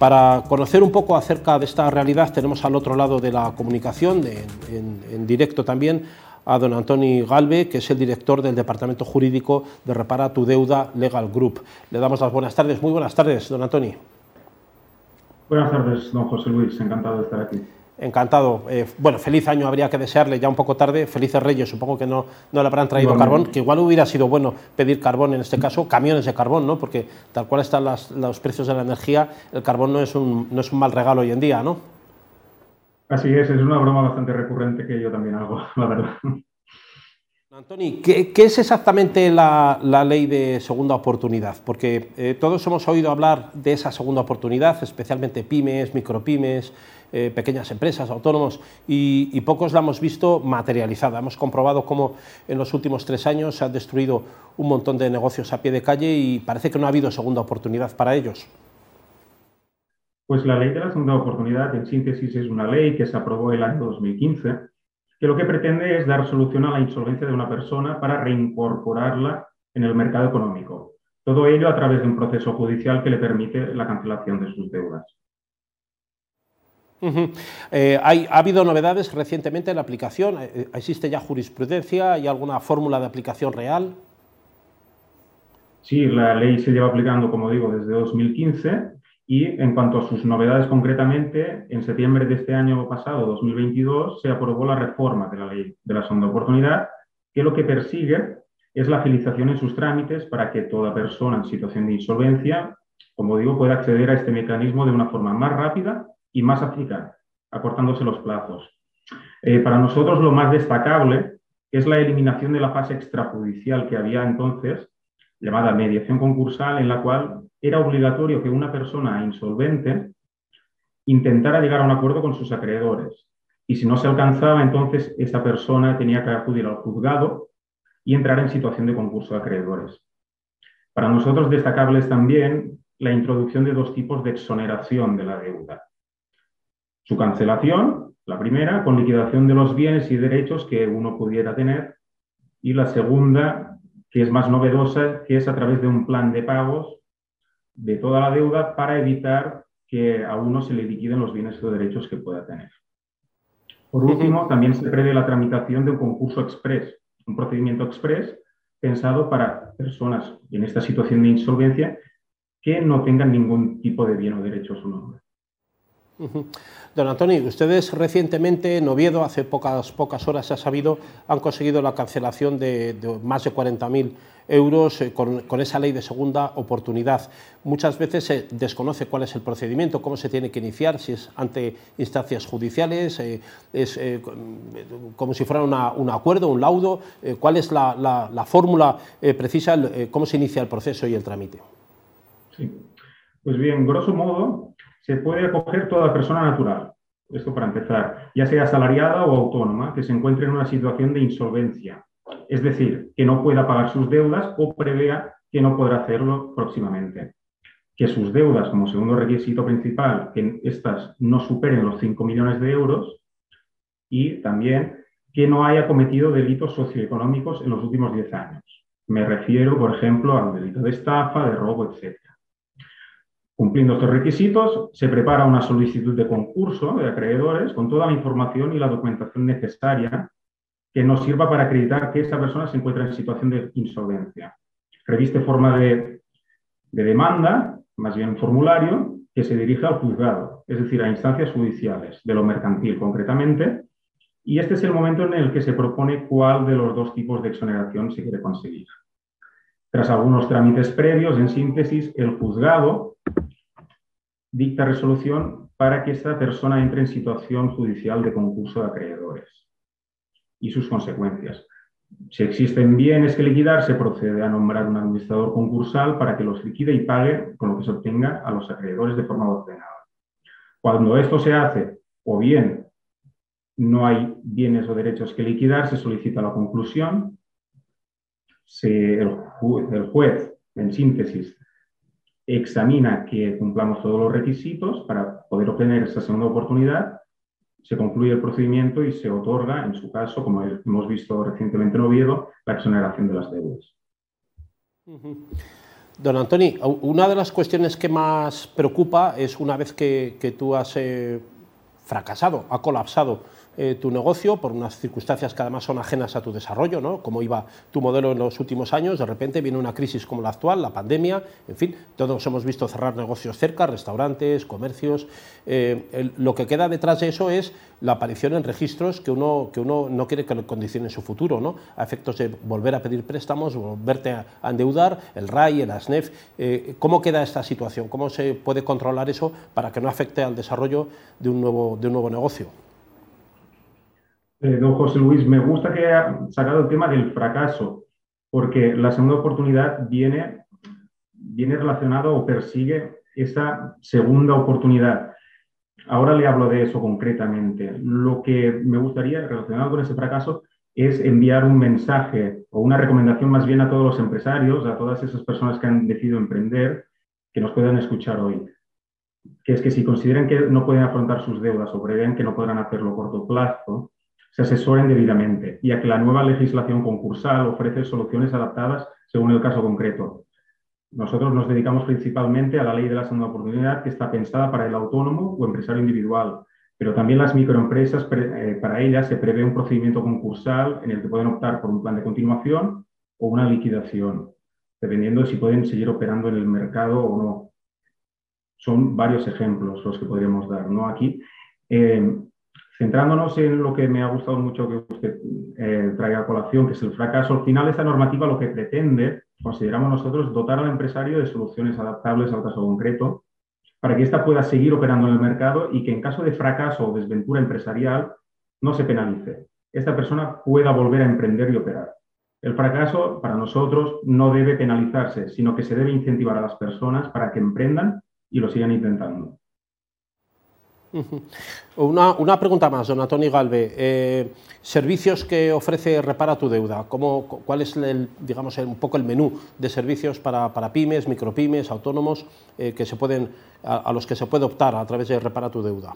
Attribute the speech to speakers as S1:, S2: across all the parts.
S1: Para conocer un poco acerca de esta realidad tenemos al otro lado de la comunicación, en, directo también, a don Antoni Galve, que es el director del Departamento Jurídico de Repara tu Deuda Legal Group. Le damos las buenas tardes. Muy buenas tardes, don Antoni.
S2: Buenas tardes, don José Luis. Encantado de estar aquí.
S1: Encantado. Eh, bueno, feliz año habría que desearle ya un poco tarde. Felices Reyes, supongo que no, no le habrán traído carbón, que igual hubiera sido bueno pedir carbón en este caso, camiones de carbón, ¿no? Porque tal cual están los precios de la energía, el carbón no es, un, no es un mal regalo hoy en día, ¿no?
S2: Así es, es una broma bastante recurrente que yo también hago, la verdad.
S1: Antoni, ¿qué, es exactamente la, ley de segunda oportunidad? Porque eh, todos hemos oído hablar de esa segunda oportunidad, especialmente pymes, micropymes, eh, pequeñas empresas, autónomos, y, pocos la hemos visto materializada. Hemos comprobado cómo en los últimos tres años se han destruido un montón de negocios a pie de calle y parece que no ha habido segunda oportunidad para ellos.
S2: Pues la ley de la segunda oportunidad, en síntesis, es una ley que se aprobó el año 2015 que lo que pretende es dar solución a la insolvencia de una persona para reincorporarla en el mercado económico. Todo ello a través de un proceso judicial que le permite la cancelación de sus deudas.
S1: Eh, ¿Ha habido novedades recientemente en la aplicación? Eh, ¿Existe ya jurisprudencia? ¿Hay alguna fórmula de aplicación real?
S2: Sí, la ley se lleva aplicando, como digo, desde 2015 y en cuanto a sus novedades concretamente, en septiembre de este año pasado, 2022, se aprobó la reforma de la ley de la segunda oportunidad, que lo que persigue es la agilización en sus trámites para que toda persona en situación de insolvencia, como digo, pueda acceder a este mecanismo de una forma más rápida y más eficaz, acortándose los plazos. Eh, para nosotros lo más destacable es la eliminación de la fase extrajudicial que había entonces, llamada mediación concursal, en la cual era obligatorio que una persona insolvente intentara llegar a un acuerdo con sus acreedores. Y si no se alcanzaba, entonces esa persona tenía que acudir al juzgado y entrar en situación de concurso de acreedores. Para nosotros destacable es también la introducción de dos tipos de exoneración de la deuda. Su cancelación, la primera, con liquidación de los bienes y derechos que uno pudiera tener, y la segunda, que es más novedosa, que es a través de un plan de pagos de toda la deuda para evitar que a uno se le liquiden los bienes o derechos que pueda tener. Por último, también se prevé la tramitación de un concurso express, un procedimiento express pensado para personas en esta situación de insolvencia que no tengan ningún tipo de bien o derecho a su nombre.
S1: Don Antonio, ustedes recientemente en Oviedo, hace pocas, pocas horas se ha sabido, han conseguido la cancelación de, más de 40.000 euros eh, con, esa ley de segunda oportunidad. Muchas veces se desconoce cuál es el procedimiento, cómo se tiene que iniciar, si es ante instancias judiciales, eh, es eh, como si fuera un acuerdo, un laudo, cuál es la, fórmula precisa, cómo se inicia el proceso y el trámite.
S2: Sí. Pues bien, grosso modo, se puede acoger toda persona natural, esto para empezar, ya sea asalariada o autónoma, que se encuentre en una situación de insolvencia, es decir, que no pueda pagar sus deudas o prevea que no podrá hacerlo próximamente. Que sus deudas, como segundo requisito principal, que estas no superen los 5 millones de euros y también que no haya cometido delitos socioeconómicos en los últimos 10 años. Me refiero, por ejemplo, al delito de estafa, de robo, etc. Cumpliendo estos requisitos, se prepara una solicitud de concurso de acreedores con toda la información y la documentación necesaria que nos sirva para acreditar que esa persona se encuentra en situación de insolvencia. Reviste forma de, demanda, más bien formulario, que se dirige al juzgado, es decir, a instancias judiciales, de lo mercantil concretamente, y este es el momento en el que se propone cuál de los dos tipos de exoneración se quiere conseguir. Tras algunos trámites previos, en síntesis, el juzgado dicta resolución para que esta persona entre en situación judicial de concurso de acreedores y sus consecuencias. Si existen bienes que liquidar, se procede a nombrar un administrador concursal para que los liquide y pague con lo que se obtenga a los acreedores de forma ordenada. Cuando esto se hace, o bien no hay bienes o derechos que liquidar, se solicita la conclusión, el juez, en síntesis, examina que cumplamos todos los requisitos para poder obtener esa segunda oportunidad, se concluye el procedimiento y se otorga, en su caso, como hemos visto recientemente en Oviedo, la exoneración de las deudas.
S1: Don Antoni, una de las cuestiones que más preocupa es una vez que, tú has eh, fracasado, ha colapsado eh, tu negocio por unas circunstancias que además son ajenas a tu desarrollo, ¿no? como iba tu modelo en los últimos años, de repente viene una crisis como la actual, la pandemia, en fin, todos hemos visto cerrar negocios cerca, restaurantes, comercios, eh, lo que queda detrás de eso es la aparición en registros que uno, que uno no quiere que le condicionen su futuro, ¿no? a efectos de volver a pedir préstamos, volverte a, endeudar, el RAI, el ASNEF, eh, ¿cómo queda esta situación? ¿Cómo se puede controlar eso para que no afecte al desarrollo de un nuevo, de un nuevo negocio?
S2: Eh, don José Luis, me gusta que haya sacado el tema del fracaso, porque la segunda oportunidad viene, viene relacionado o persigue esa segunda oportunidad. Ahora le hablo de eso concretamente. Lo que me gustaría, relacionado con ese fracaso, es enviar un mensaje o una recomendación más bien a todos los empresarios, a todas esas personas que han decidido emprender, que nos puedan escuchar hoy. Que es que si consideran que no pueden afrontar sus deudas o prevén que no podrán hacerlo a corto plazo, se asesoren debidamente, ya que la nueva legislación concursal ofrece soluciones adaptadas según el caso concreto. Nosotros nos dedicamos principalmente a la ley de la segunda oportunidad, que está pensada para el autónomo o empresario individual, pero también las microempresas, eh, para ellas se prevé un procedimiento concursal en el que pueden optar por un plan de continuación o una liquidación, dependiendo de si pueden seguir operando en el mercado o no. Son varios ejemplos los que podríamos dar ¿no? aquí. Eh, Centrándonos en lo que me ha gustado mucho que usted eh, traiga a colación, que es el fracaso, al final esta normativa lo que pretende, consideramos nosotros, dotar al empresario de soluciones adaptables al caso concreto, para que ésta pueda seguir operando en el mercado y que en caso de fracaso o desventura empresarial no se penalice. Esta persona pueda volver a emprender y operar. El fracaso para nosotros no debe penalizarse, sino que se debe incentivar a las personas para que emprendan y lo sigan intentando.
S1: Una, una, pregunta más, don Antonio Galve. Eh, servicios que ofrece Repara tu Deuda. ¿Cómo, ¿Cuál es el, digamos, un poco el menú de servicios para, para pymes, micropymes, autónomos eh, que se pueden, a, los que se puede optar a través de Repara tu Deuda?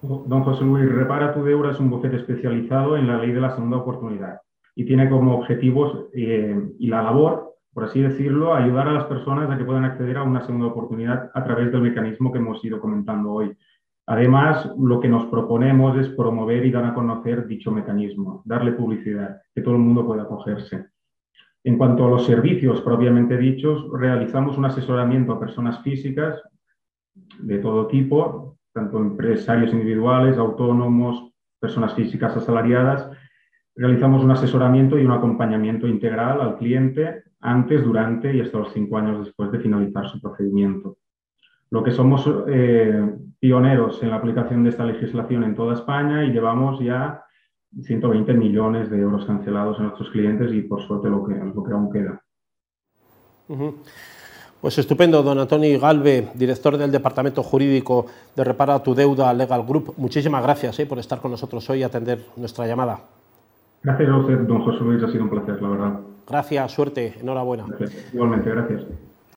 S2: Don José Luis, Repara tu Deuda es un bufete especializado en la ley de la segunda oportunidad y tiene como objetivos eh, y la labor por así decirlo, ayudar a las personas a que puedan acceder a una segunda oportunidad a través del mecanismo que hemos ido comentando hoy. Además, lo que nos proponemos es promover y dar a conocer dicho mecanismo, darle publicidad, que todo el mundo pueda acogerse. En cuanto a los servicios propiamente dichos, realizamos un asesoramiento a personas físicas de todo tipo, tanto empresarios individuales, autónomos, personas físicas asalariadas. Realizamos un asesoramiento y un acompañamiento integral al cliente antes, durante y hasta los cinco años después de finalizar su procedimiento. Lo que somos eh, pioneros en la aplicación de esta legislación en toda España y llevamos ya 120 millones de euros cancelados a nuestros clientes y por suerte lo que, lo que aún queda.
S1: Pues estupendo, don Antonio Galve, director del Departamento Jurídico de Repara tu Deuda Legal Group. Muchísimas gracias eh, por estar con nosotros hoy y atender nuestra llamada.
S2: Gracias a usted, don José Luis, ha sido un placer, la verdad.
S1: Gracias, suerte, enhorabuena.
S2: Igualmente, gracias.